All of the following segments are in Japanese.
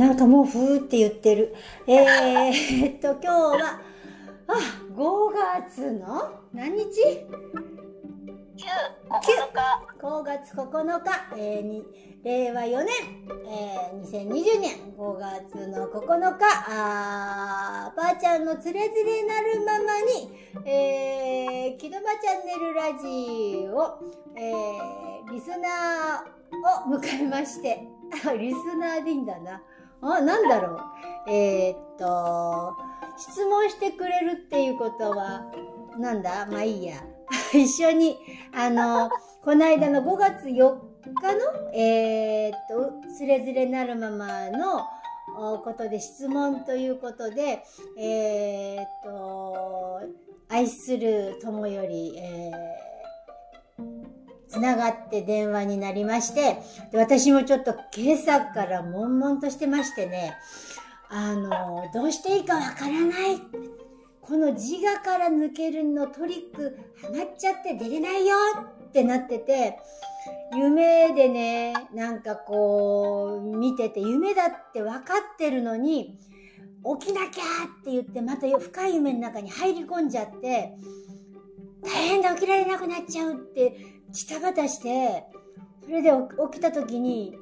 なんかもうふーって言ってる。えー、っと、今日は、あ、5月の何日 ?9、9日。5月9日、えー、に令和4年、えー、2020年5月の9日、あばあちゃんのつれづれなるままに、えー、木戸場チャンネルラジオ、えー、リスナーを迎えまして、リスナーでいいんだな。あ、なんだろう。えー、っと、質問してくれるっていうことは、なんだ？まあいいや。一緒に、あの、この間の5月4日の、えー、っと、つれづれなるままの、ことで質問ということで、えー、っと、愛する友より、えーつながって電話になりまして、で私もちょっと今朝から悶々としてましてね、あの、どうしていいかわからない。この自我から抜けるのトリックハマっちゃって出れないよってなってて、夢でね、なんかこう、見てて、夢だって分かってるのに、起きなきゃって言って、また深い夢の中に入り込んじゃって、大変だ起きられなくなっちゃうってジタバタして、それで起きた時に、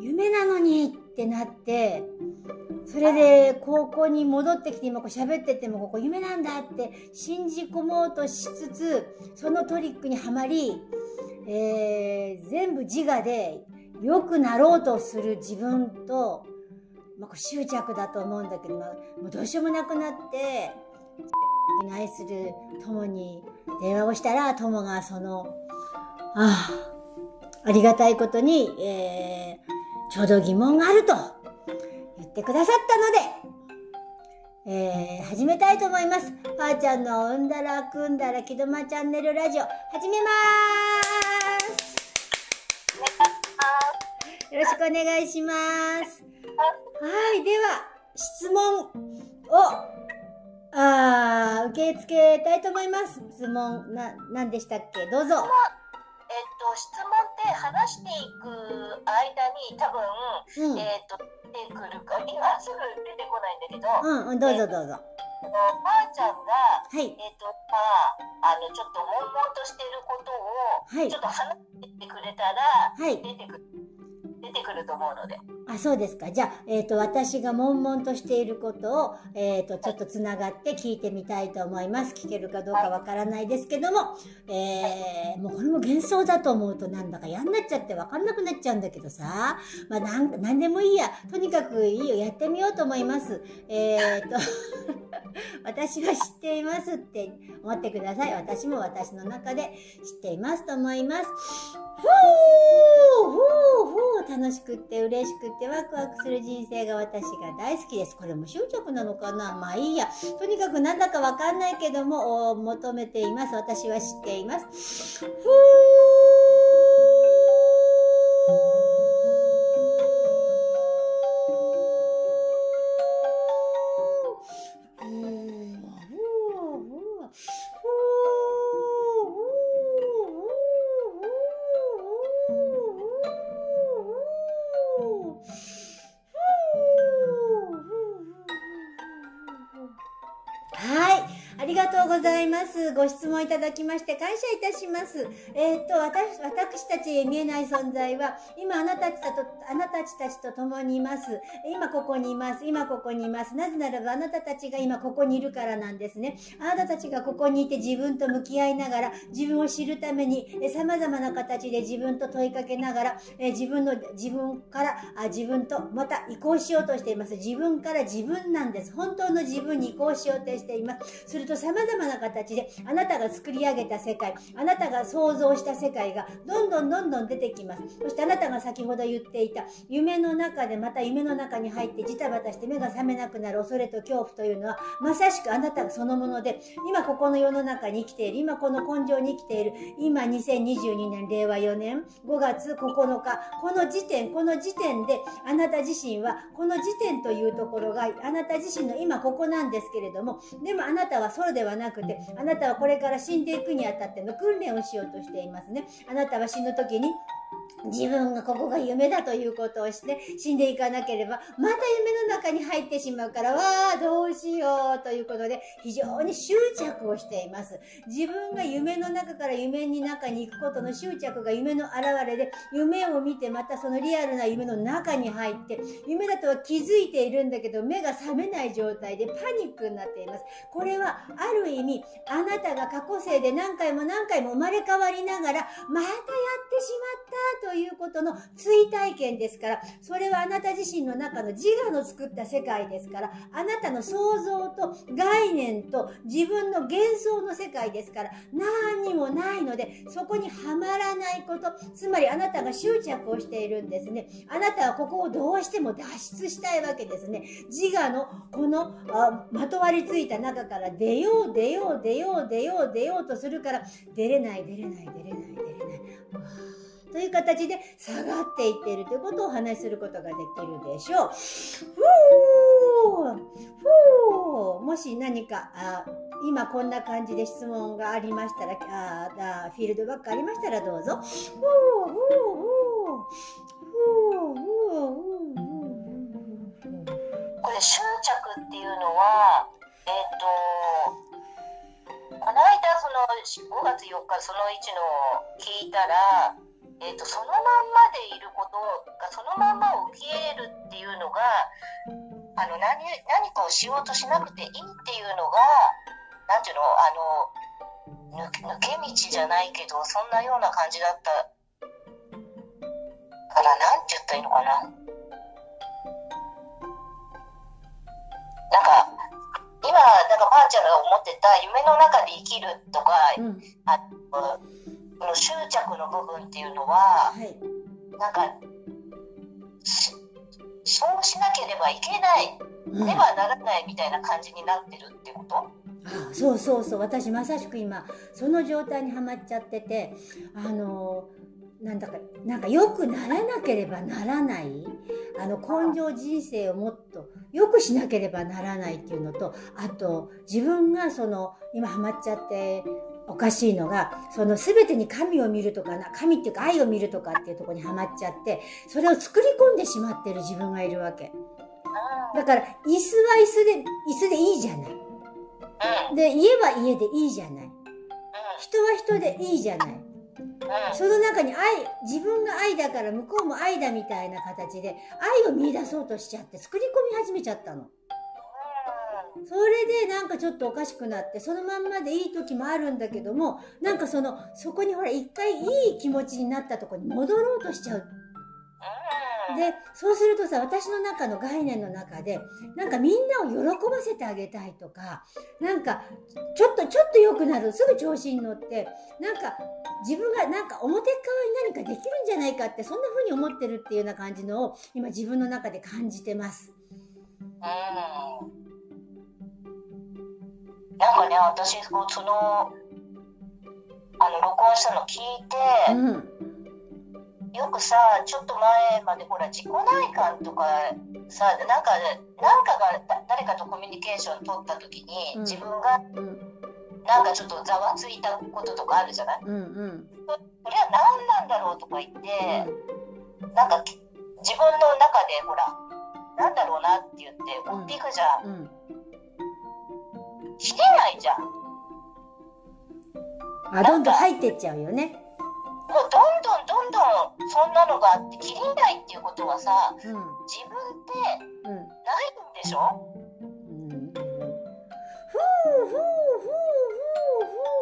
夢なのにってなって、それで高校に戻ってきて今こう喋っててもここ夢なんだって信じ込もうとしつつ、そのトリックにはまり、えー、全部自我で良くなろうとする自分と、まあ、こう執着だと思うんだけど、まあ、もうどうしようもなくなって、愛する友に電話をしたら、友がそのああ、ありがたいことに、えー、ちょうど疑問があると言ってくださったので、えー、始めたいと思います。ばあちゃんのうんだらくんだらきどまチャンネルラジオ、始めまーす。よろしくお願いします。はい、では、質問を、あ受け付けたいと思います。質問、な、何でしたっけ？どうぞ。えっと、質問って話していく間に多分、うん、えっと出てくるか今すぐ出てこないんだけど、うん、うん、どうぞどうぞ。ばあちゃんが、はい、えっ、とまああのちょっと悶々としてることを、はい、ちょっと話してくれたら、はい、出てくる。出てくると思うので。あ、そうですか。じゃあ、えっ、ー、と、私が悶々としていることを、えっ、ー、と、ちょっとつながって聞いてみたいと思います。聞けるかどうかわからないですけども、えー、もうこれも幻想だと思うとなんだか嫌になっちゃってわかんなくなっちゃうんだけどさ、まあ、なん、なんでもいいや。とにかくいいよ。やってみようと思います。えっ、と、私は知っていますって思ってください。私も私の中で知っていますと思います。ふーふーふー楽しくって嬉しくってワクワクする人生が私が大好きです。これも執着なのかな？まあいいや。とにかくなんだかわかんないけども、求めています。私は知っています。ふーございます。ご質問いただきまして感謝いたします。えー、っと、私、私たち見えない存在は、今あなたたちと、あなたたちと共にいます。今ここにいます。今ここにいます。なぜならばあなたたちが今ここにいるからなんですね。あなたたちがここにいて自分と向き合いながら、自分を知るために、え様々な形で自分と問いかけながら、え自分の、自分からあ、自分とまた移行しようとしています。自分から自分なんです。本当の自分に移行しようとしています。すると様々な形で、あなたが作り上げた世界、あなたが想像した世界がどんどんどんどん出てきます。そしてあなたが先ほど言っていた夢の中でまた夢の中に入ってジタバタして目が覚めなくなる恐れと恐怖というのはまさしくあなたそのもので今ここの世の中に生きている今この根性に生きている今2022年令和4年5月9日この時点この時点であなた自身はこの時点というところがあなた自身の今ここなんですけれどもでもあなたはそそうではなくてあなたはこれから死んでいくにあたっての訓練をしようとしていますね。あなたは死ぬ時に自分がここが夢だということをして死んでいかなければ、また夢の中に入ってしまうから、わあ、どうしようということで、非常に執着をしています。自分が夢の中から夢に中に行くことの執着が夢の現れで、夢を見てまたそのリアルな夢の中に入って、夢だとは気づいているんだけど、目が覚めない状態でパニックになっています。これは、ある意味、あなたが過去世で何回も何回も生まれ変わりながら、またやってしまったということの追体験ですから、それはあなた自身の中の自我の作った世界ですから、あなたの想像と概念と自分の幻想の世界ですから、何にもないので、そこにはまらないこと、つまりあなたが執着をしているんですね。あなたはここをどうしても脱出したいわけですね。自我のこのまとわりついた中から出よう出よう出よう出よう出ようとするから、出れない出れない出れない出れない。という形で下がっていっているということをお話しすることができるでしょう。ふーふーもし何かあ今こんな感じで質問がありましたらあフィールドバックありましたらどうぞ。ふーふーふーふーふーこれ執着っていうのはえっ、ー、とこの間その5月4日その1の聞いたらえーと、そのまんまでいることがそのまんまを受け入れるっていうのがあの何何かをしようとしなくていいっていうのが何ていうのあの抜け道じゃないけどそんなような感じだったから何て言ったらいいのかな。なんか今なんかばあちゃんが思ってた夢の中で生きるとか、うん、あこの執着の部分っていうのは、はい、なんかそうしなければいけない、うん、ではならないみたいな感じになってるってこと？あそうそうそう。私まさしく今その状態にはまっちゃっててあのなんだかなんか良くならなければならないあの根性人生をもっと良くしなければならないっていうのとあと自分がその今ハマっちゃっておかしいのが、その全てに神を見るとかな、神っていうか愛を見るとかっていうところにはまっちゃって、それを作り込んでしまってる自分がいるわけ。だから、椅子は椅子で、椅子でいいじゃない。で、家は家でいいじゃない。人は人でいいじゃない。その中に愛、自分が愛だから向こうも愛だみたいな形で愛を見出そうとしちゃって作り込み始めちゃったの。それでなんかちょっとおかしくなって、そのまんまでいい時もあるんだけども、なんかその、そこにほら一回いい気持ちになったとこに戻ろうとしちゃう。で、そうするとさ、私の中の概念の中で、なんかみんなを喜ばせてあげたいとか、なんか、ちょっと、ちょっと良くなる、すぐ調子に乗って、なんか、自分がなんか表側に何かできるんじゃないかって、そんな風に思ってるっていうような感じのを、今自分の中で感じてます。うんなんかね私そのあの録音したの聞いて、うん、よくさちょっと前までほら自己内観とかさなんかなんかが誰かとコミュニケーション取った時に、自分が、なんかちょっとざわついたこととかあるじゃない、うんうん、それは何なんだろうとか言って、うん、なんか自分の中でほらなんだろうなって言って追っていくじゃん、うん切れないじゃん。あ、どんどん入ってっちゃうよね。もうどんどんどんどんそんなのがあって切れないっていうことはさ、うん、自分ってないんでしょ、うん、ふうふうふうふう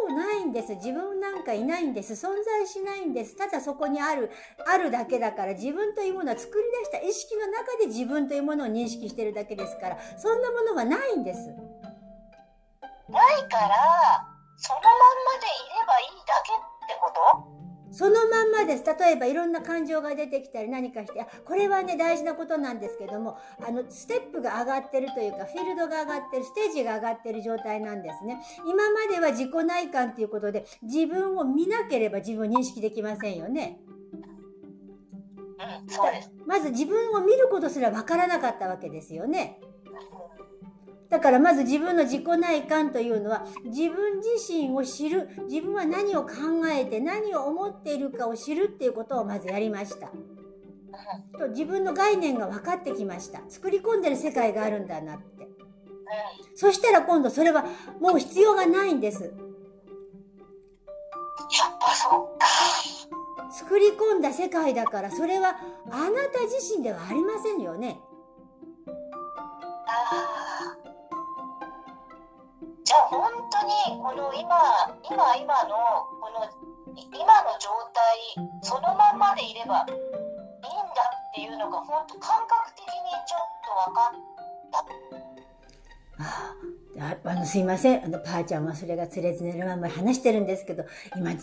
ふうないんです自分なんかいないんです存在しないんですただそこにあるあるだけだから自分というものは作り出した意識の中で自分というものを認識してるだけですからそんなものはないんです。ないからそのまんまでいればいいだけってこと？そのまんまです。例えばいろんな感情が出てきたり何かして、これはね、大事なことなんですけども、あの、ステップが上がってるというか、フィールドが上がってる、ステージが上がってる状態なんですね。今までは自己内観ということで、自分を見なければ自分を認識できませんよね。うん、そうです。まず自分を見ることすらわからなかったわけですよね。だからまず自分の自己内観というのは自分自身を知る自分は何を考えて何を思っているかを知るっていうことをまずやりました。と自分の概念が分かってきました。作り込んでる世界があるんだなって。そしたら今度それはもう必要がないんです。やっぱそうか。作り込んだ世界だからそれはあなた自身ではありませんよね本当にこの今今今のこの今の状態そのままでいればいいんだっていうのが本当感覚的にちょっと分かった。あ、あのすいません。あのパーちゃんはそれがつれず寝るまま話してるんですけどい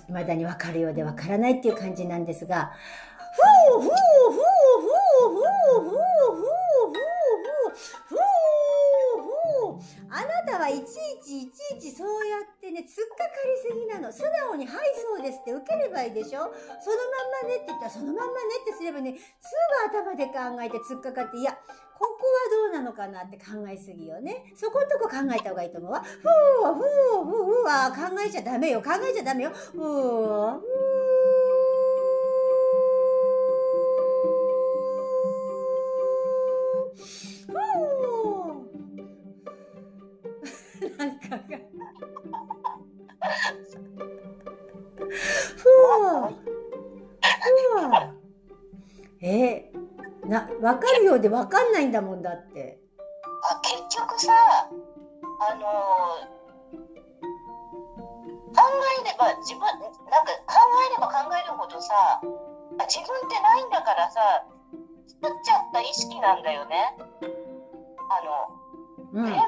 まだに分かるようで分からないっていう感じなんですが「ふうふうふうふうふうふう」いちいちいちいちそうやってね、突っかかりすぎなの。素直に、はい、そうですって受ければいいでしょそのまんまねって言ったら、そのまんまねってすればね、すぐ頭で考えて突っかかって、いや、ここはどうなのかなって考えすぎよね。そこんとこ考えた方がいいと思うわ。ふー、ふー、ふー、ふー、あ考えちゃダメよ。考えちゃダメよ。ふー、ふー。ー、な、わかるようでわかんないんだもんだって。あ、結局さ、あのー、考えれば、自分、なんか考えれば考えるほどさ、あ自分ってないんだからさ、作っちゃった意識なんだよね。あの、うん、全部、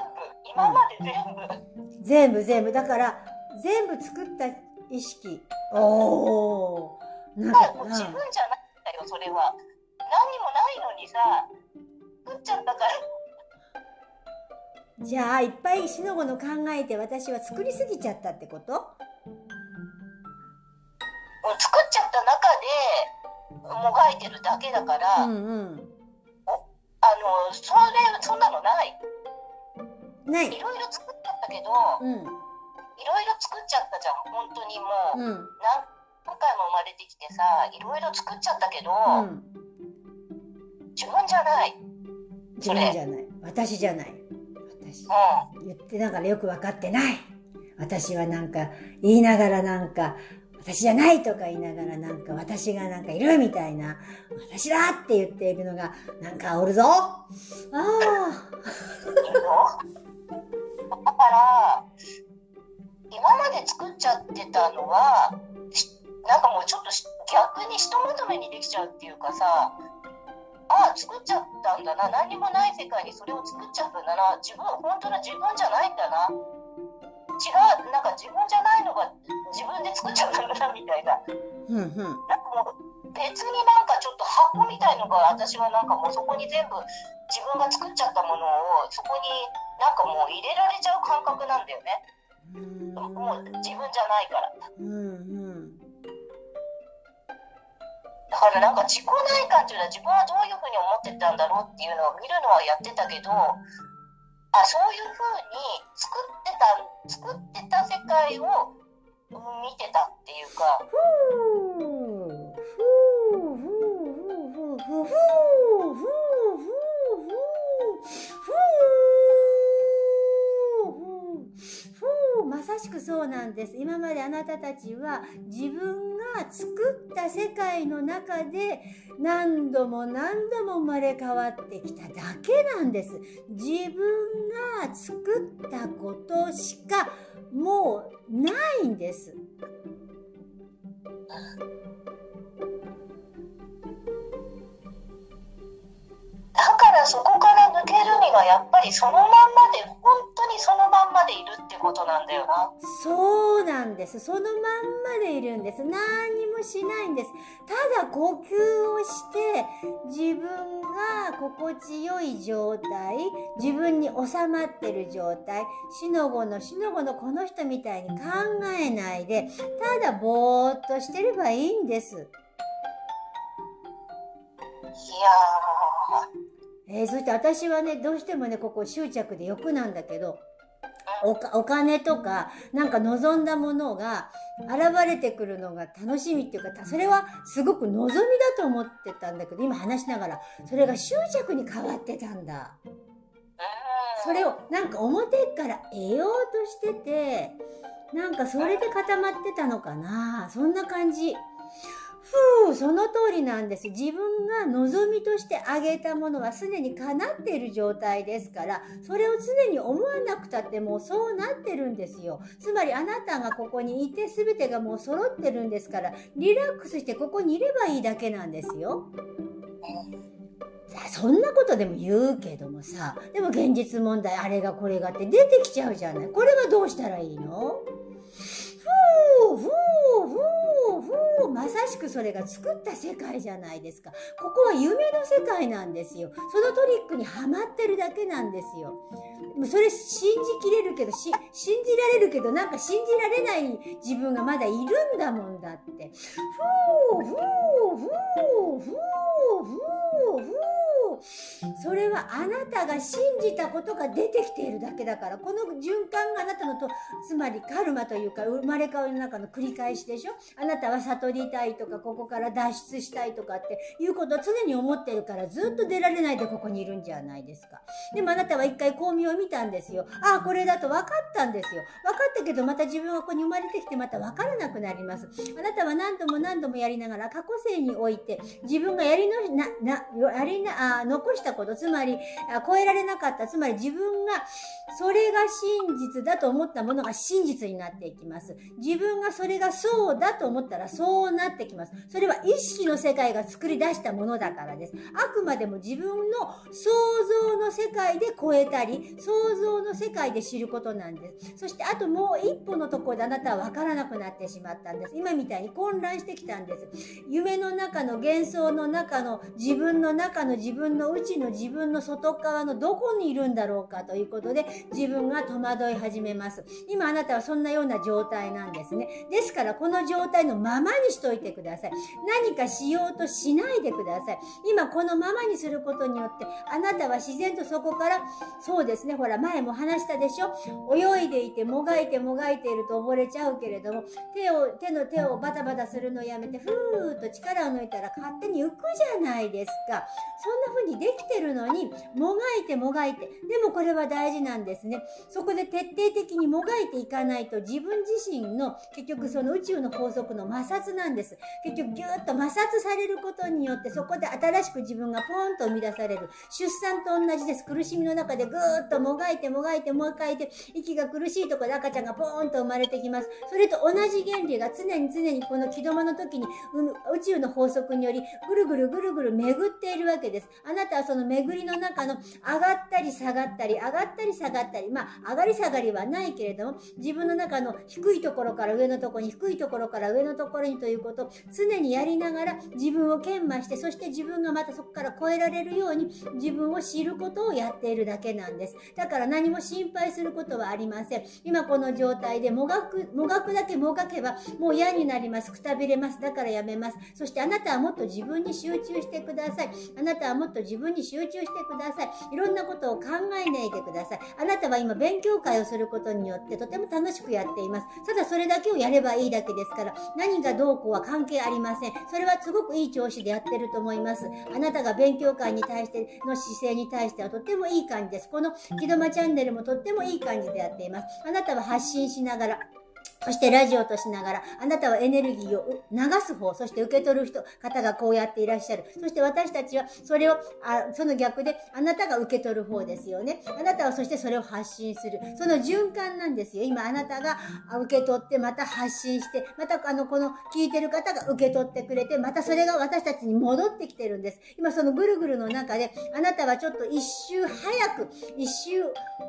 今まで全部。全部全部。だから、全部作った意識。おお。なんか、自分じゃないんだよ、それは。何もないのにさ、作っちゃったから。じゃあ、いっぱいしのごの考えて私は作りすぎちゃったってこと？作っちゃった中でもがいてるだけだから、うんうん、あの、それ、そんなのない。ない。いろいろ作っちゃったけど、うんいろいろ作っちゃったじゃん本当にもう、うん、何回も生まれてきてさいろいろ作っちゃったけど、うん、自分じゃない。自分じゃない。私じゃない。私、うん、言ってながらよく分かってない。私はなんか言いながらなんか私じゃないとか言いながらなんか私がなんかいるみたいな私だって言っているのがなんかおるぞ。ああ。だから今まで作っちゃってたのはなんかもうちょっと逆にひとまとめにできちゃうっていうかさああ作っちゃったんだな。何にもない世界にそれを作っちゃったんだな。自分本当の自分じゃないんだな。違うなんか自分じゃないのが自分で作っちゃったんだなみたいな,、うんうん、なんかもう別になんかちょっと箱みたいのが私はなんかもうそこに全部自分が作っちゃったものをそこになんかもう入れられちゃう感覚なんだよね。もう自分じゃないから。うんうんだからなんか自己内観というのは自分はどういうふうに思ってたんだろうっていうのを見るのはやってたけどあそういうふうに作ってた作ってた世界を見てたっていうか。ふうふうふうふうふうふうふうまさしくそうなんです。今まであなたたちは自分が作った世界の中で何度も何度も生まれ変わってきただけなんです。自分が作ったことしかもうないんです。だからそこから抜けるにはやっぱりそのまんまで本当にそのまでいるってことなんだよな。そうなんです。そのまんまでいるんです。何にもしないんです。ただ呼吸をして自分が心地よい状態自分に収まってる状態しのごのしのごのこの人みたいに考えないでただぼーっとしてればいいんです。いやえー、そして私はね、どうしてもね、ここ執着で欲なんだけど、おお金とか、なんか望んだものが現れてくるのが楽しみっていうか、それはすごく望みだと思ってたんだけど、今話しながら、それが執着に変わってたんだ。それをなんか表から得ようとしてて、なんかそれで固まってたのかなそんな感じ。ふう、その通りなんです。自分が望みとしてあげたものはすでに叶っている状態ですから、それを常に思わなくたってもうそうなってるんですよ。つまりあなたがここにいて全てがもう揃ってるんですから、リラックスしてここにいればいいだけなんですよ。そんなことでも言うけどもさ、でも現実問題、あれがこれがって出てきちゃうじゃない。これはどうしたらいいの？ふうふうふうふうまさしくそれが作った世界じゃないですか。ここは夢の世界なんですよ。そのトリックにはまってるだけなんですよ。でもそれ信じきれるけど、信じられるけど、なんか信じられない自分がまだいるんだもんだって。ふうふうふうふうふうそれはあなたが信じたことが出てきているだけだからこの循環があなたのとつまりカルマというか生まれ変わりの中の繰り返しでしょ？あなたは悟りたいとかここから脱出したいとかっていうことを常に思ってるからずっと出られないでここにいるんじゃないですか。でもあなたは一回光明を見たんですよ。ああこれだと分かったんですよ。分かったけどまた自分はここに生まれてきてまた分からなくなります。あなたは何度も何度もやりながら過去性において自分がやりのななやりなあ残したこと、つまり、超えられなかった、つまり自分が、それが真実だと思ったものが真実になっていきます。自分がそれがそうだと思ったらそうなってきます。それは意識の世界が作り出したものだからです。あくまでも自分の想像の世界で超えたり、想像の世界で知ることなんです。そしてあともう一歩のところであなたは分からなくなってしまったんです。今みたいに混乱してきたんです。夢の中の幻想の中の自分の中の自分のの内の自分の外側のどこにいるんだろうかということで自分が戸惑い始めます。今あなたはそんなような状態なんですね。ですからこの状態のままにしといてください。何かしようとしないでください。今このままにすることによってあなたは自然とそこからそうですね、ほら前も話したでしょ泳いでいてもがいてもがいていると溺れちゃうけれども手を手の手をバタバタするのをやめてふーっと力を抜いたら勝手に浮くじゃないですか。そんな風にできてるのに、もがいてもがいて、でもこれは大事なんですね。そこで徹底的にもがいていかないと自分自身の結局その宇宙の法則の摩擦なんです。結局ぎゅーっと摩擦されることによってそこで新しく自分がポーンと生み出される。出産と同じです。苦しみの中でぐーっともがいてもがいてもがいて、息が苦しいところで赤ちゃんがポーンと生まれてきます。それと同じ原理が常に常にこの気止まの時に宇宙の法則によりぐるぐるぐるぐる巡っているわけです。ですあなたはその巡りの中の上がったり下がったり、上がったり下がったり、まあ、上がり下がりはないけれども、自分の中の低いところから上のところに、低いところから上のところにということを常にやりながら自分を研磨して、そして自分がまたそこから超えられるように自分を知ることをやっているだけなんです。だから何も心配することはありません。今この状態でもがく、もがくだけもがけばもう嫌になります。くたびれます。だからやめます。そしてあなたはもっと自分に集中してください。あなたはもっと自分に集中してください。いろんなことを考えないでください。あなたは今勉強会をすることによってとても楽しくやっています。ただそれだけをやればいいだけですから、何がどうこうは関係ありません。それはすごくいい調子でやってると思います。あなたが勉強会に対しての姿勢に対してはとってもいい感じです。この木戸間チャンネルもとってもいい感じでやっています。あなたは発信しながら、そしてラジオとしながら、あなたはエネルギーを流す方、そして受け取る人、方がこうやっていらっしゃる。そして私たちはそれを、あその逆で、あなたが受け取る方ですよね。あなたはそしてそれを発信する。その循環なんですよ。今あなたが受け取って、また発信して、またあの、この聞いてる方が受け取ってくれて、またそれが私たちに戻ってきてるんです。今そのぐるぐるの中で、あなたはちょっと一周早く、一周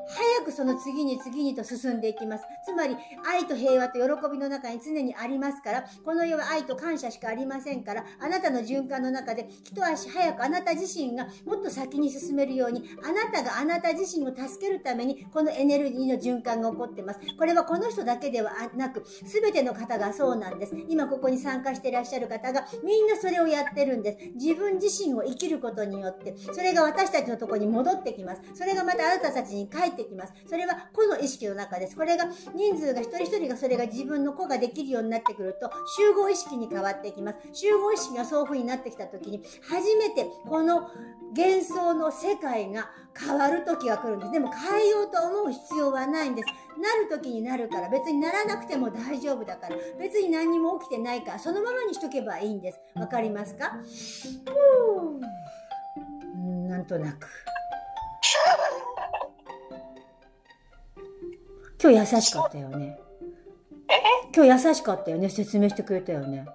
早くその次に次にと進んでいきます。つまり、愛と平和和と喜びの中に常にありますから、この世は愛と感謝しかありませんから、あなたの循環の中で一足早くあなた自身がもっと先に進めるように、あなたがあなた自身を助けるために、このエネルギーの循環が起こってます。これはこの人だけではなく、すべての方がそうなんです。今ここに参加していらっしゃる方が、みんなそれをやってるんです。自分自身を生きることによって、それが私たちのとこに戻ってきます。それがまたあなたたちに帰ってきます。それは個の意識の中です。これが人数が一人一人がそれれが自分の子ができるようになってくると、集合意識に変わっていきます。集合意識がそういう風になってきた時に、初めてこの幻想の世界が変わる時が来るんです。でも変えようと思う必要はないんです。なる時になるから、別にならなくても大丈夫だから、別に何にも起きてないから、そのままにしとけばいいんです。わかりますか？ふーなんとなく。今日優しかったよね。今日優しかったよね。説明してくれたよね。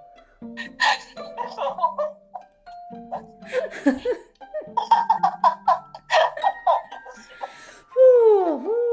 ふ うふう。